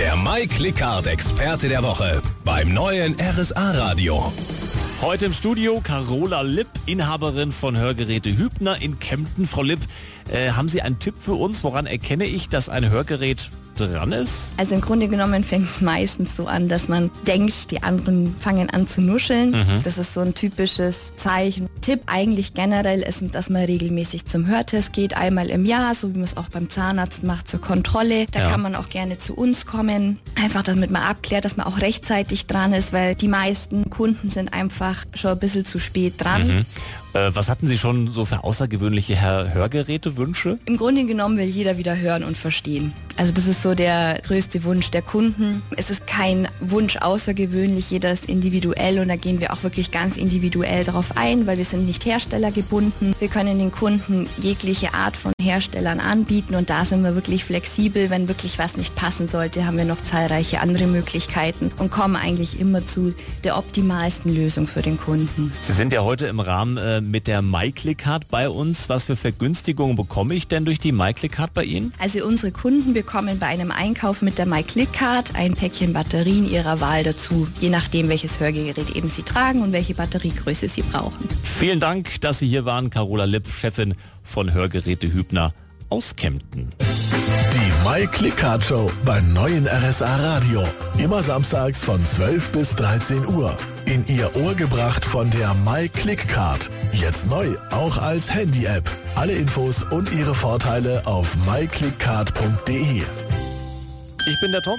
Der Mike Lickhardt Experte der Woche beim neuen RSA Radio. Heute im Studio Carola Lipp, Inhaberin von Hörgeräte Hübner in Kempten. Frau Lipp, äh, haben Sie einen Tipp für uns? Woran erkenne ich, dass ein Hörgerät dran ist? Also im Grunde genommen fängt es meistens so an, dass man denkt, die anderen fangen an zu nuscheln. Mhm. Das ist so ein typisches Zeichen. Tipp eigentlich generell ist, dass man regelmäßig zum Hörtest geht, einmal im Jahr, so wie man es auch beim Zahnarzt macht, zur Kontrolle. Da ja. kann man auch gerne zu uns kommen. Einfach damit man abklärt, dass man auch rechtzeitig dran ist, weil die meisten Kunden sind einfach schon ein bisschen zu spät dran. Mhm. Äh, was hatten Sie schon so für außergewöhnliche Hörgerätewünsche? Im Grunde genommen will jeder wieder hören und verstehen. Also das ist so der größte Wunsch der Kunden. Es ist kein Wunsch außergewöhnlich, jeder ist individuell und da gehen wir auch wirklich ganz individuell darauf ein, weil wir sind nicht herstellergebunden. Wir können den Kunden jegliche Art von Herstellern anbieten und da sind wir wirklich flexibel. Wenn wirklich was nicht passen sollte, haben wir noch zahlreiche andere Möglichkeiten und kommen eigentlich immer zu der optimalsten Lösung für den Kunden. Sie sind ja heute im Rahmen äh, mit der MyClick-Card bei uns. Was für Vergünstigungen bekomme ich denn durch die MyClick-Card bei Ihnen? Also unsere Kunden bekommen bei einem Einkauf mit der MyClick-Card ein Päckchen Batterien ihrer Wahl dazu, je nachdem welches Hörgerät eben Sie tragen und welche Batteriegröße Sie brauchen. Vielen Dank, dass Sie hier waren, Carola Lipp, Chefin von Hörgeräte Hübner aus Kempten. My Click Card Show beim neuen RSA Radio. Immer samstags von 12 bis 13 Uhr. In Ihr Ohr gebracht von der My Click Card. Jetzt neu, auch als Handy-App. Alle Infos und ihre Vorteile auf myclickcard.de. Ich bin der Tom.